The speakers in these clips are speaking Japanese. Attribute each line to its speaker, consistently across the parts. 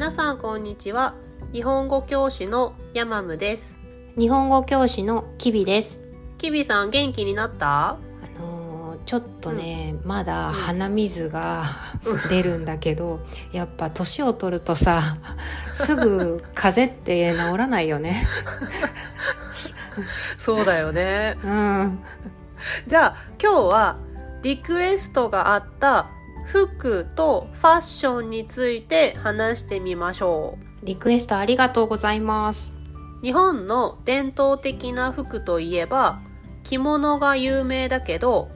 Speaker 1: 皆さんこんにちは。日本語教師のヤマムです。
Speaker 2: 日本語教師のキビです。
Speaker 1: キビさん元気になった？
Speaker 2: あのーちょっとね、まだ鼻水が 出るんだけど、やっぱ年を取るとさ、すぐ風邪って治らないよね。
Speaker 1: そうだよね。
Speaker 2: うん。
Speaker 1: じゃあ今日はリクエストがあった服とファッションについて話してみましょ
Speaker 2: リクエストありがとうございます。
Speaker 1: う日本の伝統的な服といえば着物が有名だけど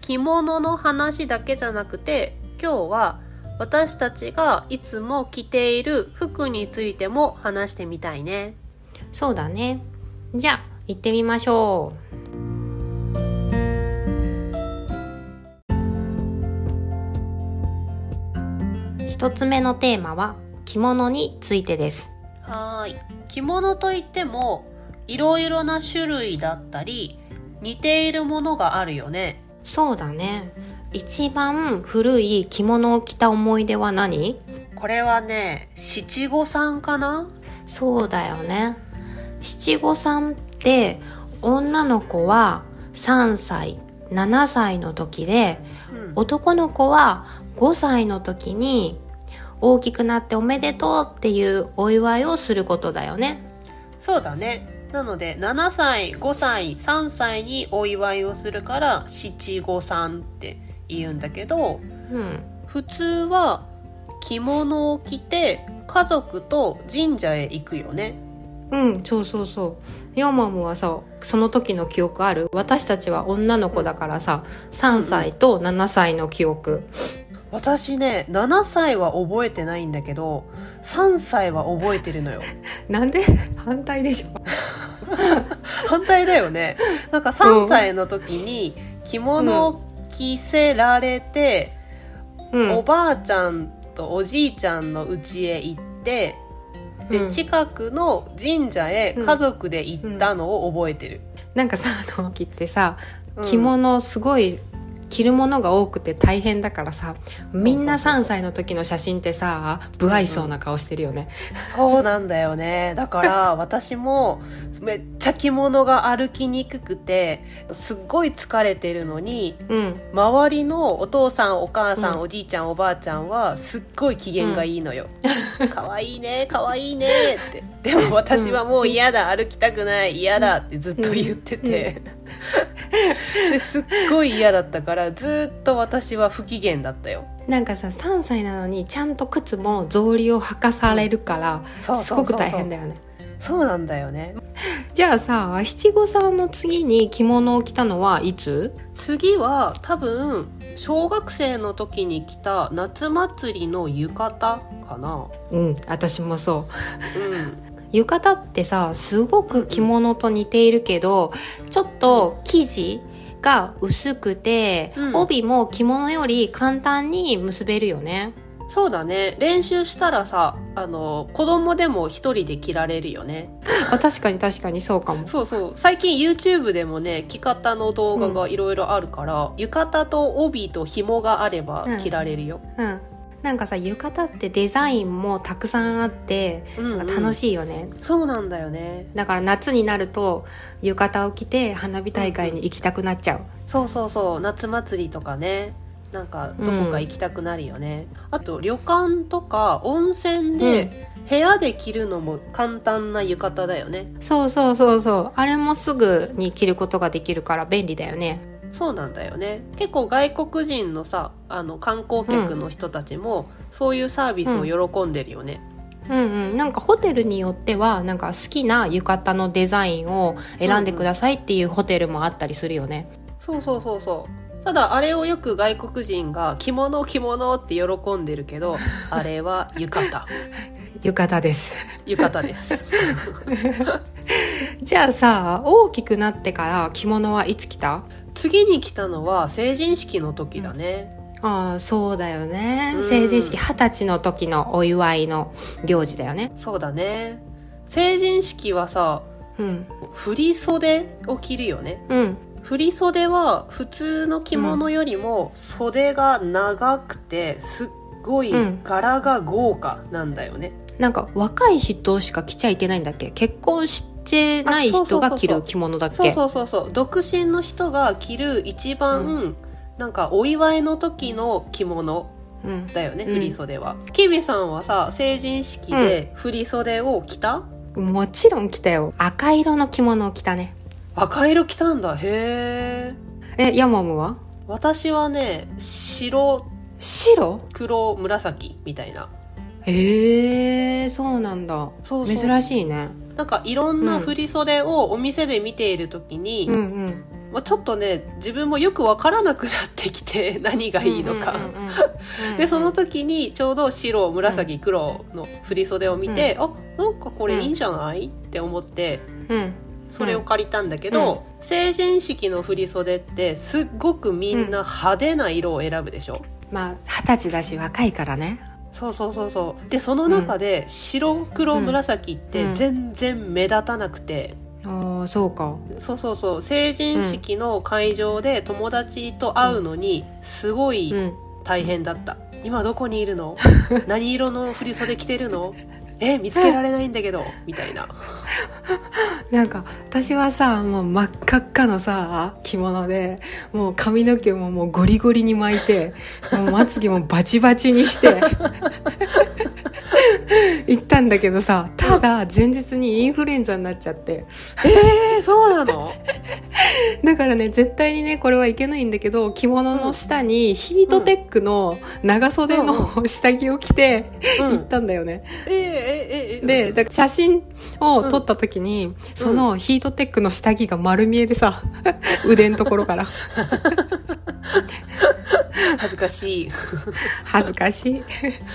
Speaker 1: 着物の話だけじゃなくて今日は私たちがいつも着ている服についても話してみたいね
Speaker 2: そうだね。じゃあ、行ってみましょう。一つ目のテーマは、着物についてです。
Speaker 1: はーい着物といってもいろいろな種類だったり似ているものがあるよね
Speaker 2: そうだね。一番古い着物を着た思い出は何？
Speaker 1: これはね七五三かな？
Speaker 2: そうだよね。七五三って女の子は3歳、7歳の時で、
Speaker 1: うん
Speaker 2: 男の子は5歳の時に大きくなっておめでとうっていうお祝いをすることだよね。
Speaker 1: そうだねなので7歳5歳3歳にお祝いをするから七五三って言うんだけど
Speaker 2: うん。
Speaker 1: 普通は着物を着て家族と神社へ行くよね
Speaker 2: うん、そうそうそう。ヤマムはさ、その時の記憶ある？私たちは女の子だからさ、3歳と7歳の記憶。
Speaker 1: 私ね7歳は覚えてないんだけど3歳は覚えてるのよ。
Speaker 2: なんで？反対でしょ。
Speaker 1: 反対だよね。なんか3歳の時に着物を着せられて、
Speaker 2: うん。
Speaker 1: おばあちゃんとおじいちゃんの家へ行ってで、
Speaker 2: うん。
Speaker 1: 近くの神社へ家族で行ったのを覚えてる、
Speaker 2: なんかさ、あの、着ってさ、
Speaker 1: うん。
Speaker 2: 着物すごい着るものが多くて大変だからさ、みんな3歳の時の写真ってさ、不愛想な顔してるよね。
Speaker 1: そうなんだよね。だから 私もめっちゃ着物が歩きにくくてすっごい疲れてるのに
Speaker 2: うん。
Speaker 1: 周りのお父さんお母さん、
Speaker 2: うん。
Speaker 1: おじいちゃんおばあちゃんはすっごい機嫌がいいのよ「かわいいねかわいいね」って。でも私はもう嫌だ歩きたくない嫌だってずっと言ってて、ですっごい嫌だったからずっと私は不機嫌だったよ。
Speaker 2: なんかさ、3歳なのにちゃんと靴も草履を履かされるから、すごく大変だよね。
Speaker 1: そうなんだよね。
Speaker 2: じゃあさ、七五三の次に着物を着たのはいつ？
Speaker 1: 次は多分小学生の時に来た夏祭りの浴衣かな。
Speaker 2: うん、私もそう。
Speaker 1: うん。
Speaker 2: 浴衣ってさすごく着物と似ているけどちょっと生地が薄くて、
Speaker 1: うん。
Speaker 2: 帯も着物より簡単に結べるよね。
Speaker 1: そうだね。練習したらさあの子供でも一人で着られるよね。
Speaker 2: あ確かに確かにそうかも。
Speaker 1: そうそう。最近 YouTube でもね着方の動画がいろいろあるから、浴衣と帯と紐があれば
Speaker 2: うん
Speaker 1: 着られるよ、
Speaker 2: うんなんかさ浴衣ってデザインもたくさんあって
Speaker 1: うんうん。
Speaker 2: 楽しいよね、
Speaker 1: そうなんだよね。
Speaker 2: だから夏になると浴衣を着て花火大会に行きたくなっちゃう、
Speaker 1: そうそうそう。夏祭りとかね。なんかどこか行きたくなるよね、あと旅館とか温泉で部屋で着るのも簡単な浴衣だよね。
Speaker 2: そうそうそうそう。あれもすぐに着ることができるから便利だよね
Speaker 1: そうなんだよね。結構外国人のさあの観光客の人たちも、そういうサービスを喜んでるよね、
Speaker 2: うんうん、なんかホテルによってはなんか好きな浴衣のデザインを選んでくださいっていうホテルもあったりするよね。
Speaker 1: そうそうそうそう。ただあれをよく外国人が着物着物って喜んでるけど あれは浴衣
Speaker 2: 浴衣です。
Speaker 1: 浴衣です
Speaker 2: じゃあさ、大きくなってから着物はいつ着た？
Speaker 1: 次に来たのは成人式の時だね、
Speaker 2: ああ、そうだよね
Speaker 1: う。ん
Speaker 2: 成人式二十歳の時のお祝いの行事だよね。
Speaker 1: そうだね成人式はさ
Speaker 2: うん。
Speaker 1: 振り袖を着るよね
Speaker 2: うん。
Speaker 1: 振り袖は普通の着物よりも袖が長くてすっごい
Speaker 2: うん
Speaker 1: 柄が豪華なんだよね、
Speaker 2: なんか若い人しか着ちゃいけないんだっけ？結婚してない人が着る着物だっけ？
Speaker 1: そうそうそうそう独身の人が着る一番、なんかお祝いの時の着物
Speaker 2: うん。
Speaker 1: だよね、
Speaker 2: うん。
Speaker 1: 振り袖は。キビさんはさ成人式で振り袖を着た、
Speaker 2: もちろん着たよ。赤色の着物を着たね。
Speaker 1: 赤色着たんだ。へえ
Speaker 2: えヤモムは？
Speaker 1: 私はね白
Speaker 2: 白？
Speaker 1: 黒紫みたいな
Speaker 2: へえそうなんだ。
Speaker 1: そうそう。
Speaker 2: 珍しいね。
Speaker 1: なんかいろんな振り袖をお店で見ている時に、
Speaker 2: うんうん。
Speaker 1: まあ、ちょっとね自分もよくわからなくなってきて 何がいいのか、
Speaker 2: うんうんうんうん
Speaker 1: でその時にちょうど白紫黒の振り袖を見て、あなんかこれいいんじゃない、って思って
Speaker 2: うん。
Speaker 1: それを借りたんだけど、成人式の振り袖ってすっごくみんな派手な色を選ぶでしょ、
Speaker 2: まあ二十歳だし若いからね
Speaker 1: そうそうそうそう。でその中で白黒紫って全然目立たなくて、
Speaker 2: ああそうか。
Speaker 1: そうそうそう。成人式の会場で友達と会うのにすごい
Speaker 2: うん。
Speaker 1: 大変だった、今どこにいるの？何色の振り袖着てるの？え見つけられないんだけどみたいな。
Speaker 2: なんか私はさもう真っ赤っかのさ着物でもう髪の毛ももうゴリゴリに巻いてもうまつげもバチバチにして。行ったんだけどさただ前日にインフルエンザになっちゃって。
Speaker 1: えー、そうなの？
Speaker 2: だからね絶対にねこれはいけないんだけど着物の下にヒートテックの長袖の下着を着て
Speaker 1: うん。
Speaker 2: 行ったんだよね、
Speaker 1: えー、えー、えー、
Speaker 2: で、だから写真を撮った時に、そのヒートテックの下着が丸見えでさ、腕のところから。
Speaker 1: 恥ずかしい。
Speaker 2: 恥ずかしい。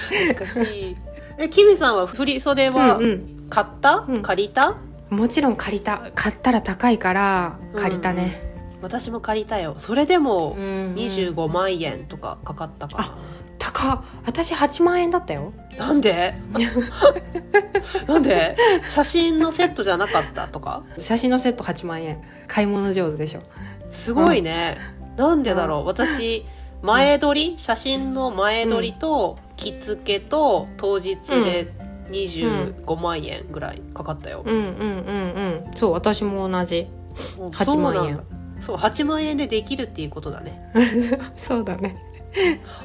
Speaker 1: 恥ずかしいえキミさんは振り袖は
Speaker 2: うんうん。
Speaker 1: 買った、
Speaker 2: うん。
Speaker 1: 借りた？
Speaker 2: もちろん借りた。買ったら高いから、借りたね。
Speaker 1: 私も借りたよ。それでも
Speaker 2: うんうん。
Speaker 1: 25万円とかかかったかな、
Speaker 2: 高っ。私8万円だったよ。
Speaker 1: なんで？なんで？写真のセットじゃなかったとか？
Speaker 2: 写真のセット8万円。買い物上手でしょ。
Speaker 1: すごいね、なんでだろう？私前撮り、写真の前撮りと着付けと当日で25万円ぐらいかかったよ、
Speaker 2: うんうんうんうん。そう、私も同じ。
Speaker 1: もう
Speaker 2: 8万円
Speaker 1: そうなんだ。そう8万円でできるっていうことだね。
Speaker 2: そうだね。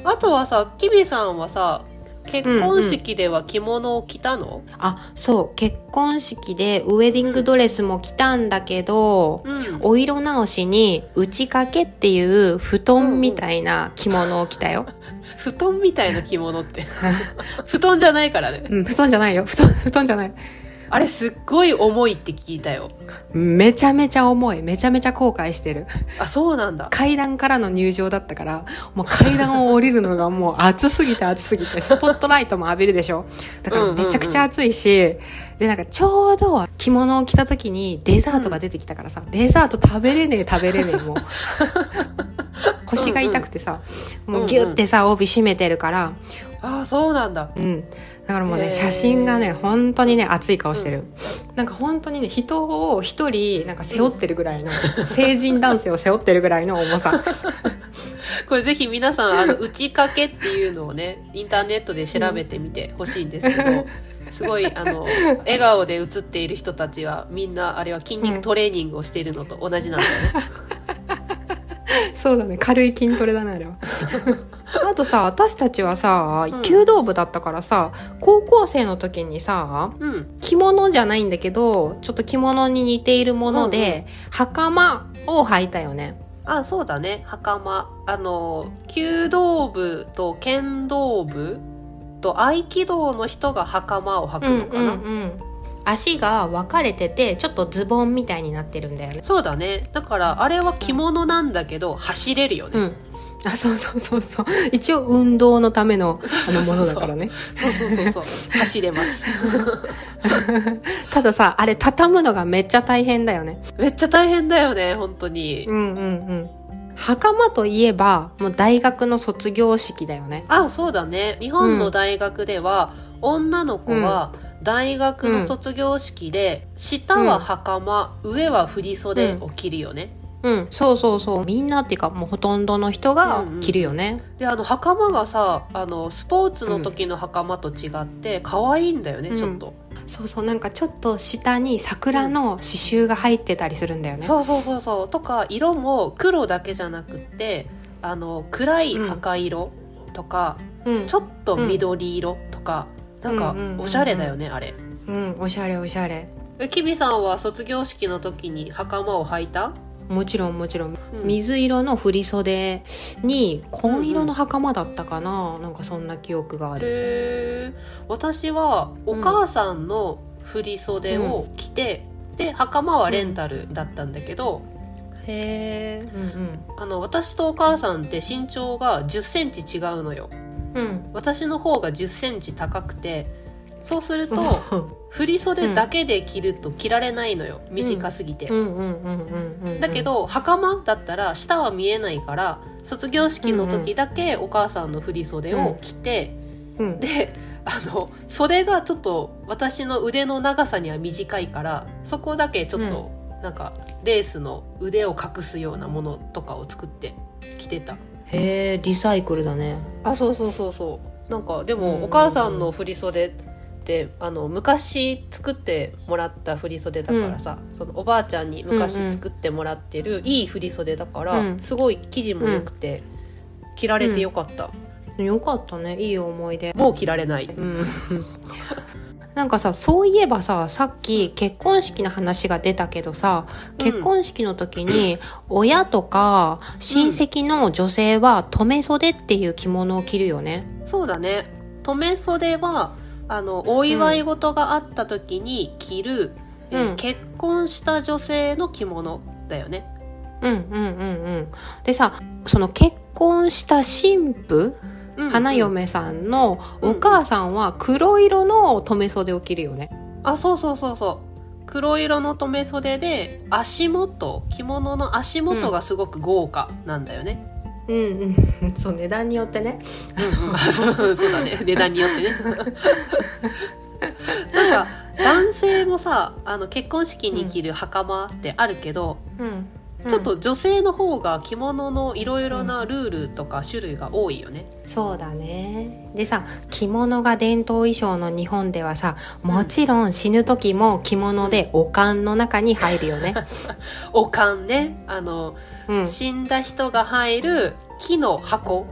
Speaker 1: あとはさキビさんはさ結婚式では着物を着たの？
Speaker 2: あ、そう、結婚式でウェディングドレスも着たんだけど、
Speaker 1: うん、
Speaker 2: お色直しに内掛けっていう布団みたいな着物を着たよ。
Speaker 1: 布団みたいな着物って布団じゃないからね
Speaker 2: うん、布団じゃないよ。布団、布団じゃない。
Speaker 1: あれすっごい重いって聞いたよ
Speaker 2: めちゃめちゃ重い。めちゃめちゃ後悔してる。
Speaker 1: あそうなんだ
Speaker 2: 階段からの入場だったから、もう階段を降りるのがもう暑すぎて暑すぎて、スポットライトも浴びるでしょ。だからめちゃくちゃ暑いし、で、なんかちょうど着物を着た時にデザートが出てきたからさ、デザート食べれねえ食べれねえもう。腰が痛くてさ、もうギュッてさ、帯締めてるから、
Speaker 1: あそうなんだ
Speaker 2: うん。だからもうね、写真がね、本当にね、熱い顔してる。なんか本当にね、人を一人、なんか背負ってるぐらいの、成人男性を背負ってるぐらいの重さ。
Speaker 1: これぜひ皆さんあの内掛けっていうのをねインターネットで調べてみてほしいんですけど、すごいあの笑顔で写っている人たちはみんなあれは筋肉トレーニングをしているのと同じなんだよね、
Speaker 2: そうだね、軽い筋トレだね、あれは。あとさ、私たちはさ
Speaker 1: うん、
Speaker 2: 弓道部だったからさ、高校生の時にさ、
Speaker 1: うん。
Speaker 2: 着物じゃないんだけど、ちょっと着物に似ているもので、袴を履いたよね。
Speaker 1: あそうだね。袴。あの弓道部と剣道部と合気道の人が袴を履くのかな、
Speaker 2: ん。足が分かれてて、ちょっとズボンみたいになってるんだよね。
Speaker 1: そうだねだからあれは着物なんだけど走れるよね、
Speaker 2: うん。あ、そうそうそうそう。一応運動のためのあのものだからね。
Speaker 1: そうそうそうそう走れます
Speaker 2: たださ、あれ畳むのがめっちゃ大変だよね。
Speaker 1: めっちゃ大変だよね本当に、
Speaker 2: うんうんうん。袴といえば、もう大学の卒業式だよね。
Speaker 1: あそうだね日本の大学では、女の子は大学の卒業式で、下は袴、上は振袖を着るよね、
Speaker 2: うん。そうそうそう。みんなっていうかもうほとんどの人が着るよね、
Speaker 1: であの袴がさあのスポーツの時の袴と違って可愛いんだよね、
Speaker 2: うん。
Speaker 1: ちょっと、
Speaker 2: そうそう。なんかちょっと下に桜の刺繍が入ってたりするんだよね、
Speaker 1: そうそうそうそう。とか色も黒だけじゃなくってあの暗い赤色とか、
Speaker 2: うん。
Speaker 1: ちょっと緑色とか、なんか
Speaker 2: うんうんうんうん。
Speaker 1: おしゃれだよね、あれ。
Speaker 2: うんおしゃれおしゃれ。
Speaker 1: えキビさんは卒業式の時に袴を履いた？
Speaker 2: もちろんもちろん、
Speaker 1: うん。
Speaker 2: 水色の振袖に紺色の袴だったかな、なんかそんな記憶がある。
Speaker 1: へえ私はお母さんの振袖を着て、で袴はレンタルだったんだけど、
Speaker 2: へえうん
Speaker 1: あの私とお母さんって身長が1 0センチ違うのよ
Speaker 2: うん。うん
Speaker 1: 私の方が1 0センチ高くてそうすると 振袖だけで着ると着られないのよ。短すぎて、
Speaker 2: うんうんうんうんうん。うん
Speaker 1: だけど袴だったら下は見えないから卒業式の時だけお母さんの振袖を着て、
Speaker 2: うん。
Speaker 1: であの袖がちょっと私の腕の長さには短いからそこだけちょっと、なんかレースの腕を隠すようなものとかを作って着てた
Speaker 2: へえリサイクルだね。
Speaker 1: あそうそうそうそう。なんかで
Speaker 2: うんうん。うん
Speaker 1: もお母さんの振袖ってあの昔作ってもらった振袖だからさ、そのおばあちゃんに昔作ってもらってるいい振袖だから、
Speaker 2: うん。
Speaker 1: すごい生地も良くて、着られてよかった、
Speaker 2: よかったね。いい思い出。
Speaker 1: もう着られない。
Speaker 2: うん なんかさそういえばささっき結婚式の話が出たけどさ結婚式の時に親とか親戚の女性は留め袖っていう着物を着るよね。
Speaker 1: そうだね留め袖はあのお祝い事があった時に着る、えー
Speaker 2: うん
Speaker 1: 結婚した女性の着物だよね
Speaker 2: うんうんうんうん。でさその結婚した新婦
Speaker 1: うん
Speaker 2: 花嫁さんのお母さんは黒色の留め袖を着るよね。
Speaker 1: あそうそうそうそう黒色の留め袖で足元着物の足元がすごく豪華なんだよね、
Speaker 2: うんうん。そう値段によってね。
Speaker 1: あそうそうだね値段によってね なんか男性もさあの結婚式に着る袴ってあるけど、
Speaker 2: うん。
Speaker 1: ちょっと女性の方が着物のいろいろなルールとか種類が多いよね。
Speaker 2: そうだね。でさ着物が伝統衣装の日本ではさもちろん死ぬ時も着物でお棺の中に入るよね、
Speaker 1: お棺ね。あの、
Speaker 2: うん、
Speaker 1: 死んだ人が入る木の箱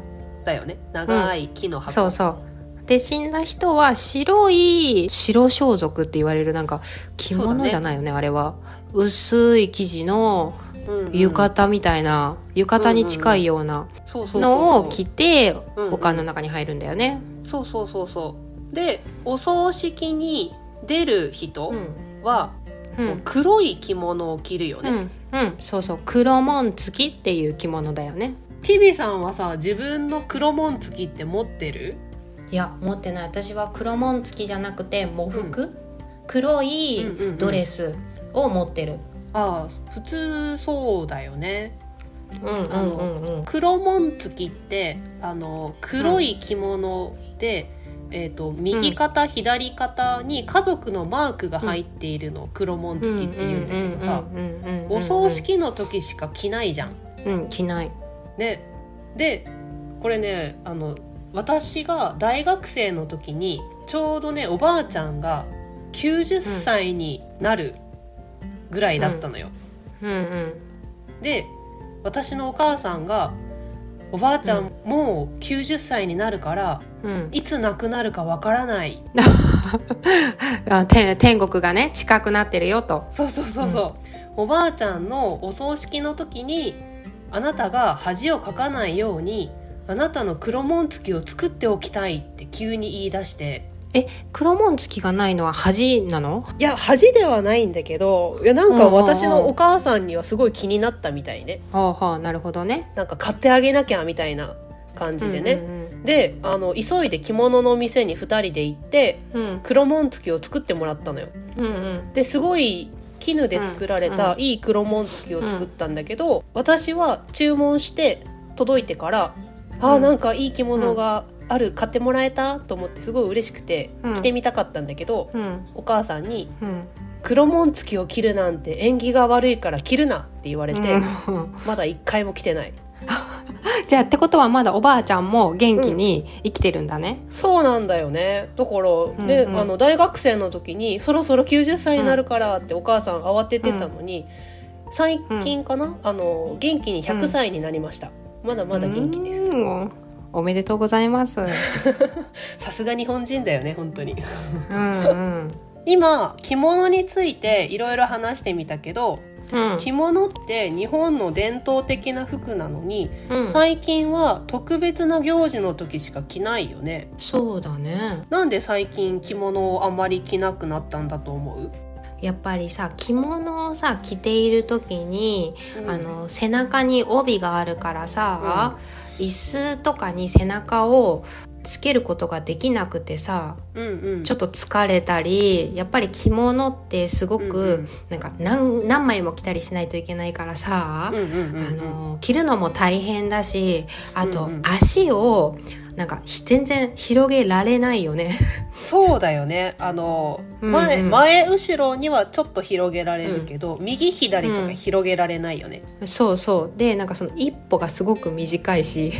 Speaker 1: だよね。長い木の箱、
Speaker 2: そうそう。で死んだ人は白い白装束って言われるなんか着物じゃないよねあれは。薄い生地の
Speaker 1: うんうん
Speaker 2: 浴衣みたいな、浴衣に近いようなのを着て
Speaker 1: うん。うん
Speaker 2: お棺の中に入るんだよね、
Speaker 1: そうそうそうそう。でお葬式に出る人
Speaker 2: うん。
Speaker 1: は、
Speaker 2: う
Speaker 1: 黒い着物を着るよね、
Speaker 2: うん、うん、そうそう。黒紋付きっていう着物だよね。
Speaker 1: ピビさんはさ自分の黒紋付きって持ってる？
Speaker 2: いや持ってない。私は黒紋付きじゃなくて喪服、黒い
Speaker 1: うんうんうん。
Speaker 2: ドレスを持ってる
Speaker 1: ああ普通そうだよね。
Speaker 2: うんうんうんうん。
Speaker 1: 黒紋付きってあの黒い着物で、えー、と右肩、左肩に家族のマークが入っているのを黒紋付きっていうんだけどさお葬式の時しか着ないじゃん。
Speaker 2: うん着ない。
Speaker 1: ね、でこれねあの私が大学生の時にちょうどねおばあちゃんが90歳になるぐらいだったのよ。
Speaker 2: うんうん。
Speaker 1: で私のお母さんが「おばあちゃんもう90歳になるから
Speaker 2: うん。
Speaker 1: いつ亡くなるかわからない。
Speaker 2: 天国がね近くなってるよと」
Speaker 1: そうそうそうそう、おばあちゃんのお葬式の時にあなたが恥をかかないようにあなたの黒紋付きを作っておきたいって急に言い出して
Speaker 2: え黒紋付きがないのは恥なの？
Speaker 1: いや恥ではないんだけどいやなんか私のお母さんにはすごい気になったみたいね。
Speaker 2: はあはあなるほどね。
Speaker 1: なんか買ってあげなきゃみたいな感じでね、
Speaker 2: うん
Speaker 1: であの急いで着物の店に2人で行って
Speaker 2: うん。うん
Speaker 1: 黒紋付きを作ってもらったのよ。
Speaker 2: うんうん。
Speaker 1: ですごい絹で作られたいい黒紋付きを作ったんだけど、私は注文して届いてから、あーなんかいい着物がある買ってもらえたと思ってすごい嬉しくて
Speaker 2: うん。
Speaker 1: 着てみたかったんだけど、
Speaker 2: うん。
Speaker 1: お母さんに
Speaker 2: うん「
Speaker 1: 黒紋付きを着るなんて縁起が悪いから着るなって言われて、
Speaker 2: うん。
Speaker 1: まだ一回も着てない。
Speaker 2: じゃあってことはまだおばあちゃんも元気に生きてるんだね、
Speaker 1: そうなんだよね。だから、
Speaker 2: んうん。
Speaker 1: あの大学生の時にそろそろ90歳になるからってお母さん慌ててたのに、最近かな、あの元気に100歳になりました、まだまだ元気です。
Speaker 2: うんおめでとうございます。う ん
Speaker 1: さすが日本人だよね本当に。
Speaker 2: うん
Speaker 1: 今着物についていろいろ話してみたけど
Speaker 2: うん。
Speaker 1: 着物って日本の伝統的な服なのに、
Speaker 2: うん。
Speaker 1: 最近は特別な行事の時しか着ないよね。
Speaker 2: そうだね。
Speaker 1: なんで最近着物をあまり着なくなったんだと思う、
Speaker 2: やっぱりさ着物をさ着ている時に、
Speaker 1: うん。
Speaker 2: あの背中に帯があるからさ、椅子とかに背中をつけることができなくてさちょっと疲れたりやっぱり着物ってすごく、
Speaker 1: うんうん。
Speaker 2: なんか何何枚も着たりしないといけないからさ、
Speaker 1: うんうんうんうん。
Speaker 2: あの着るのも大変だしあと、
Speaker 1: うんうん。
Speaker 2: 足をなんかひ全然広げられないよね。
Speaker 1: そうだよね。あの
Speaker 2: うんうん。
Speaker 1: 前,、前後ろにはちょっと広げられるけど、右左とか広げられないよね、
Speaker 2: そうそう。でなんかその一歩がすごく短いし。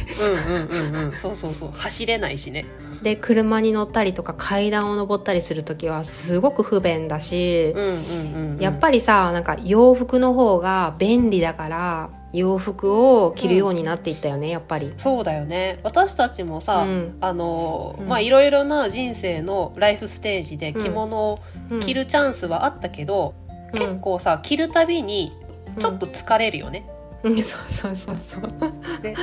Speaker 1: うん、うんうんうん。そうそうそう。走れないしね。
Speaker 2: で車に乗ったりとか階段を登ったりする時はすごく不便だし
Speaker 1: うん、うんうん、うん、
Speaker 2: やっぱりさなんか洋服の方が便利だから洋服を着るようになっていったよね、やっぱり。
Speaker 1: そうだよね。私たちもさ、
Speaker 2: うん。
Speaker 1: あの
Speaker 2: うん。
Speaker 1: まあいろいろな人生のライフステージで着物を
Speaker 2: うん
Speaker 1: 着るチャンスはあったけど、
Speaker 2: うん。
Speaker 1: 結構さ着るたびにちょっと疲れるよね、
Speaker 2: うんそうそうそうそう。
Speaker 1: で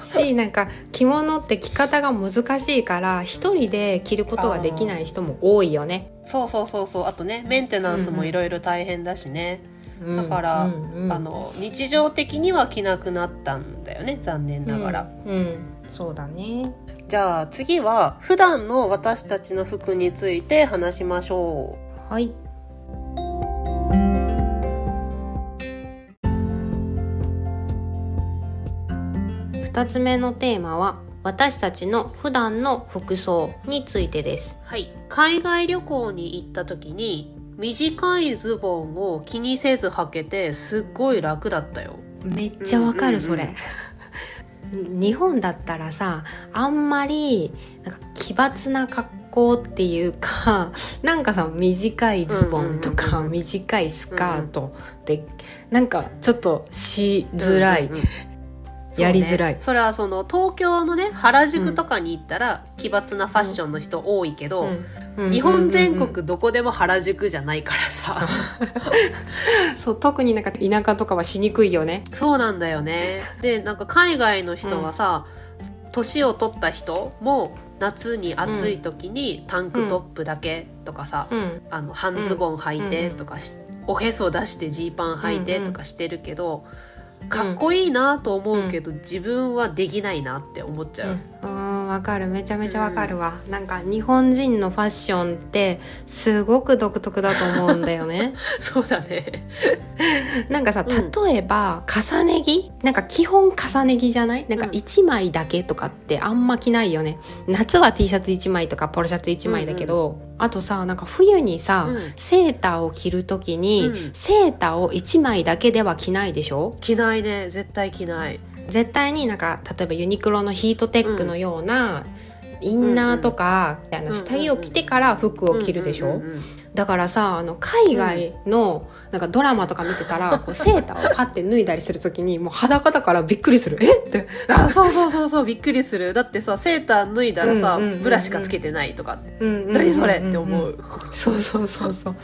Speaker 2: しなんか着物って着方が難しいから一人で着ることができない人も多いよね。
Speaker 1: そうそうそうそうあとねメンテナンスもいろいろ大変だしね、だから、
Speaker 2: うんうん
Speaker 1: あの日常的には着なくなったんだよね残念ながら、
Speaker 2: うん、うんそうだね。
Speaker 1: じゃあ次は普段の私たちの服について話しましょ
Speaker 2: はい。二つ目のテーマは私たちの普段の服装についてです。
Speaker 1: うはい。海外旅行に行った時に短いズボンを気にせず履けてすっごい楽だったよ。
Speaker 2: めっちゃわかる、
Speaker 1: うんうんうん。
Speaker 2: それ。日本だったらさあんまりなんか奇抜な格好っていうか なんかさ短いズボンとか
Speaker 1: うんうんうんうん
Speaker 2: 短いスカートってなんかちょっとしづらい、
Speaker 1: うんうんうん
Speaker 2: やりづらい。
Speaker 1: そうねそれはその東京のね原宿とかに行ったら、奇抜なファッションの人多いけど、
Speaker 2: うん。
Speaker 1: 日本全
Speaker 2: うん。うんうん
Speaker 1: 国どこでも原宿じゃないからさ、
Speaker 2: そう特になんか田舎とかはしにくいよね。
Speaker 1: そうなんだよね。でなんか海外の人はさ年、を取った人も夏に暑い時にタンクトップだけとかさ、
Speaker 2: うん。
Speaker 1: あの半ズボン履いてとかし、おへそ出してジーパン履いてとかしてるけど、かっこいいなと思うけど、自分はできないなって思っちゃう、
Speaker 2: うん。わかる。めちゃめちゃわかるわ、なんか日本人のファッションってすごく独特だと思うんだよね。
Speaker 1: そうだね。
Speaker 2: なんかさ
Speaker 1: うん。
Speaker 2: 例えば重ね着？なんか基本重ね着じゃない？なんか
Speaker 1: うん。
Speaker 2: 1枚だけとかってあんま着ないよね。夏は T シャツ1枚とかポロシャツ1枚だけど、あとさなんか冬にさ、
Speaker 1: うん。
Speaker 2: セーターを着るときに、
Speaker 1: うん。
Speaker 2: セーターを1枚だけでは着ないでしょ？
Speaker 1: 着ないね。絶対着ない
Speaker 2: 絶対になんか例えばユニクロのヒートテックのような、インナーとか、あの下着を着てから服を着るでしょ、
Speaker 1: うんうんうんうん。
Speaker 2: だからさあの海外のなんかドラマとか見てたら、こうセーターをパッて脱いだりするときにもう裸だからびっくりする。え？って。
Speaker 1: あそうそうそうそうびっくりする。だってさセーター脱いだらさ、
Speaker 2: うんうんうんうん。
Speaker 1: ブラシかつけてないとかって、
Speaker 2: 何
Speaker 1: 何それ？って思う、
Speaker 2: そうそうそうそう。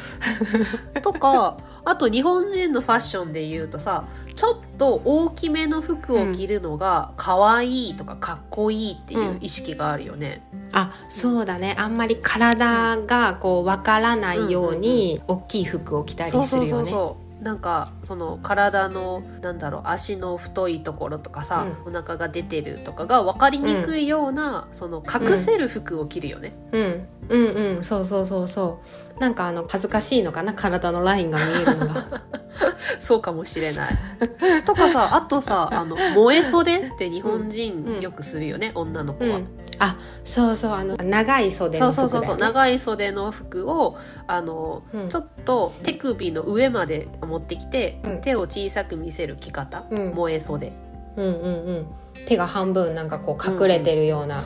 Speaker 1: とかあと日本人のファッションで言うとさちょっと大きめの服を着るのが可愛いとかかっこいいっていう意識があるよね、
Speaker 2: あそうだね。あんまり体がこうわからないように大きい服を着たりするよね。
Speaker 1: なんかその体のなんだろう足の太いところとかさ、お腹が出てるとかが分かりにくいような、その隠せる服を着るよね、
Speaker 2: うん。うんうん。そうそうそうそうなんかあの恥ずかしいのかな？体のラインが見えるのが。
Speaker 1: そうかもしれない。とかさあとさあの萌え袖って日本
Speaker 2: うん。
Speaker 1: 人よくするよね、女の子は。
Speaker 2: うん。あそうそうあの長い袖
Speaker 1: そう
Speaker 2: の服ね、
Speaker 1: そうそうそう長い袖の服をあの、
Speaker 2: うん。
Speaker 1: ちょっと手首の上まで持ってきて、
Speaker 2: うん。
Speaker 1: 手を小さく見せる着方、
Speaker 2: うん。
Speaker 1: 萌え袖。
Speaker 2: うんうんうん手が半分なんかこう隠れてるような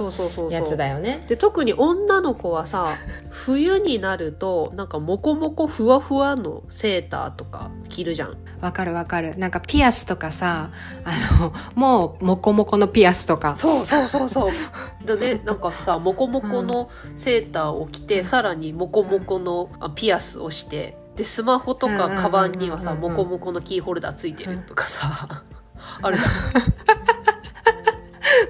Speaker 2: やつだよね。
Speaker 1: で特に女の子はさ 冬になるとなんかモコモコふわふわのセーターとか着るじゃん。
Speaker 2: わかるわかる。なんかピアスとかさあの もうモコモコのピアスとか。
Speaker 1: そうそうそうそう。でねなんかさモコモコのセーターを着て、さらにモコモコのあピアスをしてでスマホとかカバンにはさ
Speaker 2: うんうんうん。うん
Speaker 1: モコモコのキーホルダーついてるとかさ、あるじゃん。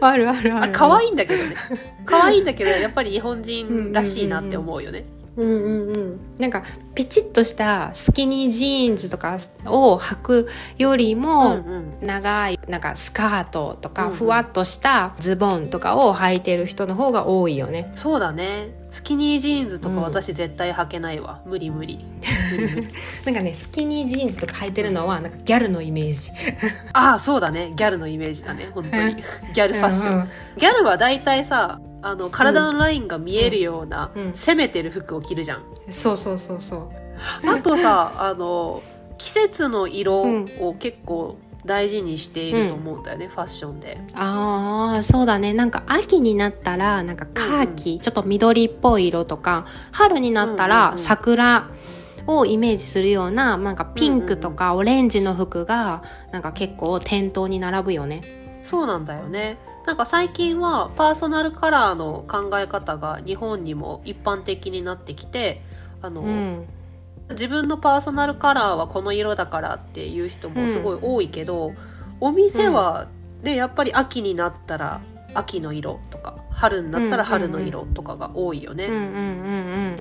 Speaker 2: あるあるあ
Speaker 1: あれ可愛いんだけどね。可愛いんだけどやっぱり日本人らしいなって思うよね、
Speaker 2: うんうんうん。なんかピチッとしたスキニージーンズとかを履くより
Speaker 1: うん
Speaker 2: も、
Speaker 1: うん。
Speaker 2: 長いなんかスカートとか、ふわっとしたズボンとかを履いてる人の方が多いよね。
Speaker 1: そうだねスキニージーンズとか
Speaker 2: うん。
Speaker 1: 私絶対履けないわ、無理無理。
Speaker 2: なんかねスキニージーンズとか履いてるのはなんかギャルのイメージ。
Speaker 1: ああそうだね。ギャルのイメージだね。本当に。ギャルファッション、
Speaker 2: うんうん
Speaker 1: ギャルは大体さあの体のラインが見えるような、
Speaker 2: うん。うん。
Speaker 1: 攻めてる服を着るじゃん。
Speaker 2: そうそうそうそう。
Speaker 1: あとさあの季節の色を結構大事にしていると思うんだよね、ファッションで。
Speaker 2: ああそうだね。なんか秋になったらなんかカーキ、ちょっと緑っぽい色とか春になったら
Speaker 1: うんうんうん。
Speaker 2: 桜をイメージするようななんかピンクとかオレンジの服がなんか結構店頭に並ぶよね。
Speaker 1: そうなんだよね。なんか最近はパーソナルカラーの考え方が日本にも一般的になってきてあの、
Speaker 2: うん
Speaker 1: 自分のパーソナルカラーはこの色だからっていう人もすごい多いけど、お店はねやっぱり秋になったら秋の色とか春になったら春の色とかが多いよね、
Speaker 2: うんうんうん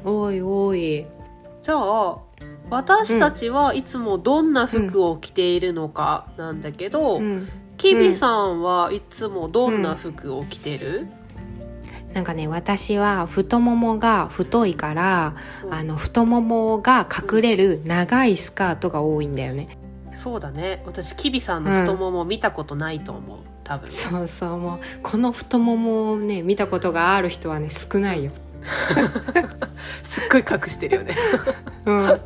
Speaker 2: うん多い多い。
Speaker 1: じゃあ私たちはいつもどんな服を着ているのかなんだけど、
Speaker 2: うん。
Speaker 1: キビさんはいつもどんな服を着てる、
Speaker 2: なんかね私は太ももが太いから、
Speaker 1: うん。
Speaker 2: あの太ももが隠れる長いスカートが多いんだよね。
Speaker 1: そうだね。私キビさんの太もも見たことないと思う。多分。
Speaker 2: そうそうもうこの太ももをね見たことがある人はね少ないよ、
Speaker 1: すっごい隠してるよね、
Speaker 2: うん、
Speaker 1: うん。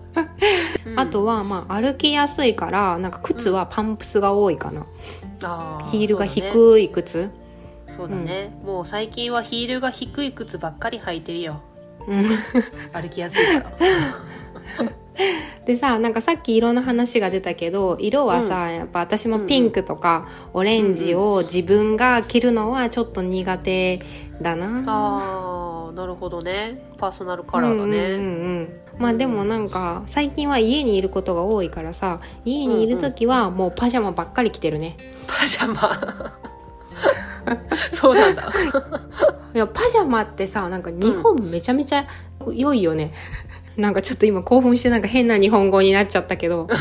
Speaker 2: あとはまあ歩きやすいからなんか靴はパンプスが多いかな、
Speaker 1: あ
Speaker 2: ヒールが低い靴
Speaker 1: そうだね、もう最近はヒールが低い靴ばっかり履いてるよ。
Speaker 2: うん。
Speaker 1: 歩きやすいから。
Speaker 2: でさなんかさっき色の話が出たけど色はさ、やっぱ私もピンクとかオレンジを自分が着るのはちょっと苦手だな、
Speaker 1: あーなるほどね。パーソナルカラーだね、
Speaker 2: うんうんうんうん。まあでもなんか最近は家にいることが多いからさ家にいる時はもうパジャマばっかり着てるね。
Speaker 1: パジャマ そうなんだ。
Speaker 2: いやパジャマってさなんか日本めちゃめちゃ良いよね、なんかちょっと今興奮してなんか変な日本語になっちゃったけど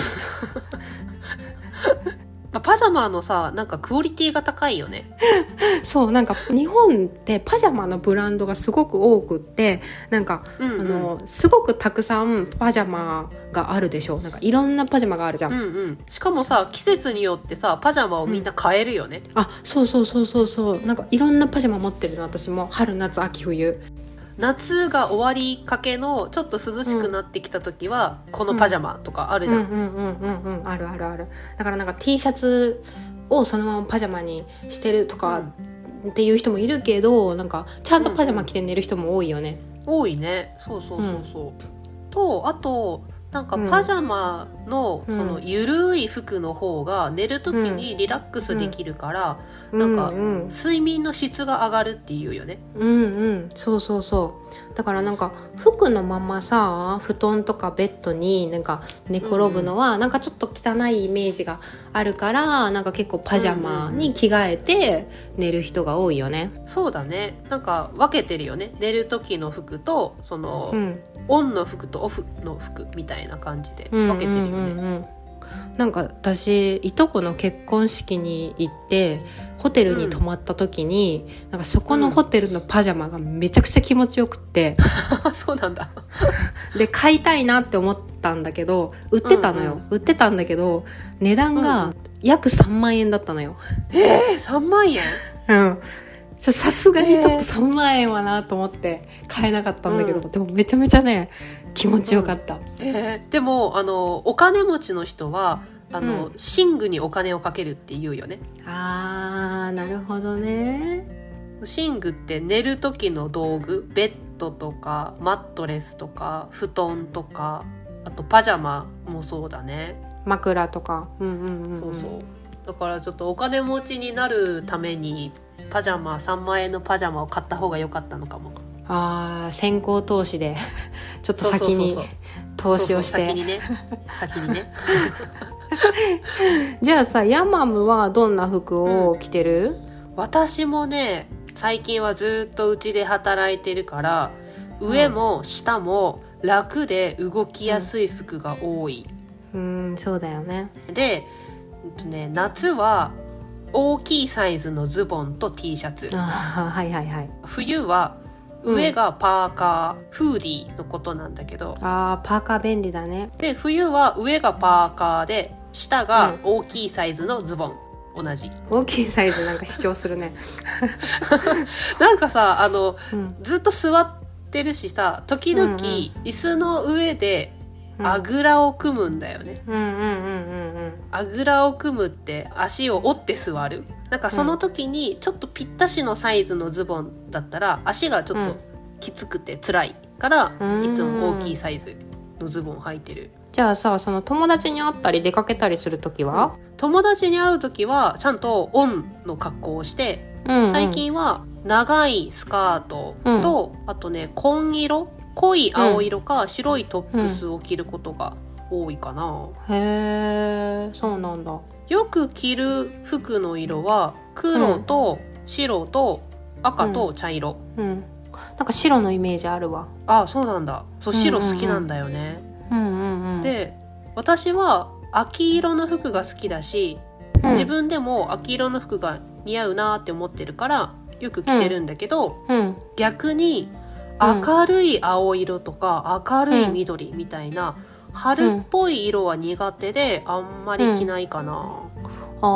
Speaker 1: パジャマのさなんかクオリティが高いよね。
Speaker 2: そうなんか日本ってパジャマのブランドがすごく多くってなんか、
Speaker 1: うんうん。
Speaker 2: あのすごくたくさんパジャマがあるでしょ。なんかいろんなパジャマがあるじゃん、
Speaker 1: うんうん。しかもさ季節によってさパジャマをみんな変えるよね、
Speaker 2: あそうそうそうそうそう。なんかいろんなパジャマ持ってるの私も。春夏秋冬
Speaker 1: 夏が終わりかけのちょっと涼しくなってきた時は、このパジャマとかあるじゃん、
Speaker 2: うん。うんうんうんうん。あるあるある。だからなんか T シャツをそのままパジャマにしてるとかっていう人もいるけどなんかちゃんとパジャマ着て寝る人も多いよね、
Speaker 1: 多いね。そうそうそうそう、とあとなんか
Speaker 2: うん
Speaker 1: パジャマの
Speaker 2: うん。
Speaker 1: そのゆるい服の方が寝る時にリラックスできるから、なんか
Speaker 2: うんうん。
Speaker 1: 睡眠の質が上がるっていうよね。
Speaker 2: うんうん。そうそうそう。だからなんか服のままさ布団とかベッドになんか寝転ぶのはなんかちょっと汚いイメージがあるからなんか結構パジャマに着替えて寝る人が多いよね。
Speaker 1: そうだね。なんか分けてるよね。寝る時の服とその、
Speaker 2: うん。
Speaker 1: オンの服とオフの服みたいな感じで
Speaker 2: うん
Speaker 1: 分けてるよね、
Speaker 2: うんうんうんなんか私いとこの結婚式に行ってホテルに泊まった時に、なんかそこのホテルのパジャマがめちゃくちゃ気持ちよくって、
Speaker 1: そうなんだ。
Speaker 2: で買いたいなって思ったんだけど売ってたのよ、
Speaker 1: うん
Speaker 2: 売ってたんだけど値段
Speaker 1: うんう
Speaker 2: が約3万円だったのよ、
Speaker 1: えー、3万円？
Speaker 2: うん、さすがにちょっと3万円はなと思って買えなかったんだけど、
Speaker 1: うん。
Speaker 2: でもめちゃめちゃね気持ちよかった、
Speaker 1: えーでもあのお金持ちの人はあの、寝具にお金をかけるって言うよね。
Speaker 2: あーなるほどね。
Speaker 1: 寝具って寝る時の道具ベッドとかマットレスとか布団とかあとパジャマもそうだね、
Speaker 2: 枕とか。うんうんうん、
Speaker 1: そうそう。だからちょっとお金持ちになるためにパジャマ3万円のパジャマを買った方が良かったのかも。
Speaker 2: ああ先行投資でちょっと先に投資をし
Speaker 1: そうそう先
Speaker 2: て
Speaker 1: にね。先にね。
Speaker 2: じゃあさヤマムはどんな服を着てる、
Speaker 1: 私もね最近はずっとうちで働いてるから上も下も楽で動きやすい服が多い、
Speaker 2: うん、そうだよね。
Speaker 1: で、うんとね、夏は大きいサイズのズボンと T シャツ。
Speaker 2: はいはいはい。
Speaker 1: 冬は上がパーカー、フーディーのことなんだけど。
Speaker 2: あーパーカー便利だね。
Speaker 1: で冬は上がパーカーで下が大きいサイズのズボン、同じ。
Speaker 2: 大きいサイズなんか主張するね、
Speaker 1: なんかさあの
Speaker 2: うん、
Speaker 1: ずっと座ってるしさ時々
Speaker 2: うんうん。
Speaker 1: 椅子の上で
Speaker 2: うん。
Speaker 1: あぐらを組むんだよね、
Speaker 2: うんうんうんうん。
Speaker 1: あぐらを組むって足を折って座るなんかその時にちょっとぴったしのサイズのズボンだったら足がちょっときつくて辛いから、
Speaker 2: うん。
Speaker 1: いつも大きいサイズのズボン履いてる。
Speaker 2: じゃあさその友達に会ったり出かけたりする時は、
Speaker 1: 友達に会う時はちゃんとオンの格好をして
Speaker 2: うんうん。
Speaker 1: 最近は長いスカートと、あとね紺色？濃い青色か白いトップスを着ることが多いかな、
Speaker 2: へえそうなんだ
Speaker 1: よく着る服の色は黒と白と赤と茶色、
Speaker 2: うん。なんか白のイメージあるわ。
Speaker 1: ああそうなんだ。そう白
Speaker 2: うんうんうん。
Speaker 1: 好きなんだよね、
Speaker 2: うんうんうん。
Speaker 1: で私は秋色の服が好きだし、
Speaker 2: うん。
Speaker 1: 自分でも秋色の服が似合うなって思ってるからよく着てるんだけど、
Speaker 2: うん。
Speaker 1: 逆に
Speaker 2: うん
Speaker 1: 明るい青色とか明るい緑みたいな春っぽい色は苦手であんまり着ないかな、
Speaker 2: あ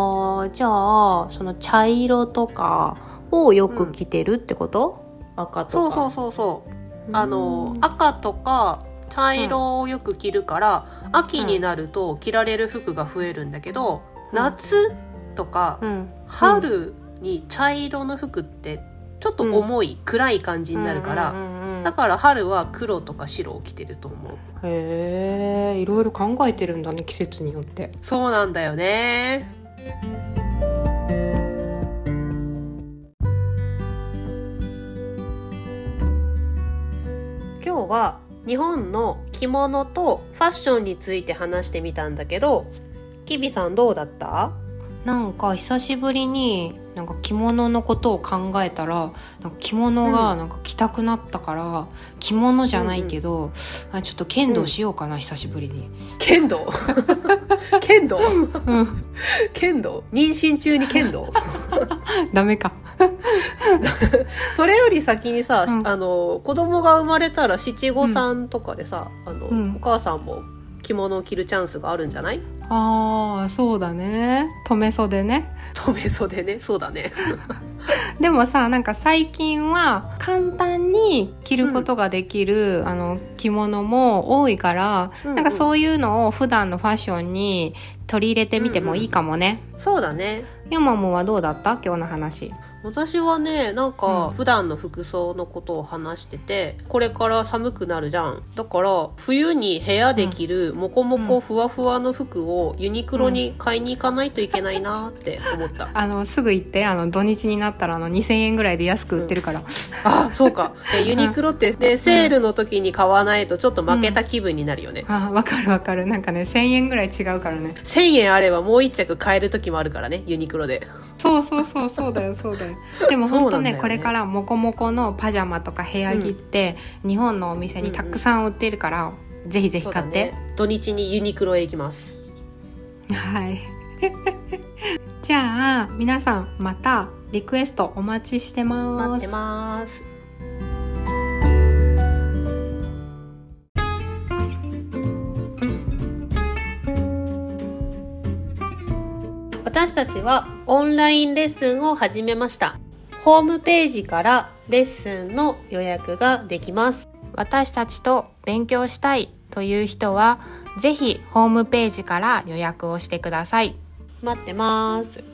Speaker 2: ーじゃあその茶色とかをよく着てるってこと、赤とか。
Speaker 1: そうそうそうそう。
Speaker 2: うん。
Speaker 1: あの赤とか茶色をよく着るから、秋になると着られる服が増えるんだけど、夏とか
Speaker 2: うん。
Speaker 1: 春に茶色の服ってちょっと重い、暗い感じになるから、
Speaker 2: うんうんうんうん
Speaker 1: だから春は黒とか白を着てると思う。
Speaker 2: へえいろいろ考えてるんだね季節によって。
Speaker 1: そうなんだよね。今日は日本の着物とファッションについて話してみたんだけどキビさんどうだった？
Speaker 2: なんか久しぶりになんか着物のことを考えたらなんか着物がなんか着たくなったから、着物じゃないけど、あちょっと剣道しようかな、久しぶりに。
Speaker 1: 剣道？剣道？
Speaker 2: うん、
Speaker 1: 剣道？妊娠中に剣道？
Speaker 2: ダメか。
Speaker 1: それより先にさ、
Speaker 2: うん。
Speaker 1: あの子供が生まれたら七五三とかでさ、あの
Speaker 2: うん。
Speaker 1: お母さんも着物を着るチャンスがあるんじゃない？
Speaker 2: ああそうだね。留め袖ね。
Speaker 1: 留め袖ね。そうだね。
Speaker 2: でもさなんか最近は簡単に着ることができる、あの着物も多いから、
Speaker 1: うんうん。
Speaker 2: なんかそういうのを普段のファッションに取り入れてみてもいいかもね、
Speaker 1: そうだね。
Speaker 2: ヤマムはどうだった？今日の話
Speaker 1: 私はねなんか
Speaker 2: うん。
Speaker 1: 普段の服装のことを話しててこれから寒くなるじゃん。だから冬に部屋で着るモコモコふわふわの服をユニクロに買いに行かないといけないなって思った、
Speaker 2: あのすぐ行ってあの土日になったらあの2000円ぐらいで安く売ってるから、
Speaker 1: あそうか。でユニクロってでセールの時に買わないとちょっと負けた気分になるよね、
Speaker 2: あわかるわかる。なんかね1000円ぐらい違うからね。
Speaker 1: 1000円あればもう一着買える時もあるからねユニクロで
Speaker 2: そうそうそうそうだよそうだよ。でも本当ね
Speaker 1: ね。
Speaker 2: これからモコモコのパジャマとか部屋着って、日本のお店にたくさん売ってるから、ぜひぜひ買って、
Speaker 1: ね。土日にユニクロへ行きます。
Speaker 2: はい。じゃあ皆さんまたリクエストお待ちしてます。
Speaker 1: 待ってます私たちはオンラインレッスンを始めましたホームページからレッスンの予約ができます。
Speaker 2: 私たちと勉強したいという人は、ぜひホームページから予約をしてください。
Speaker 1: 待ってます。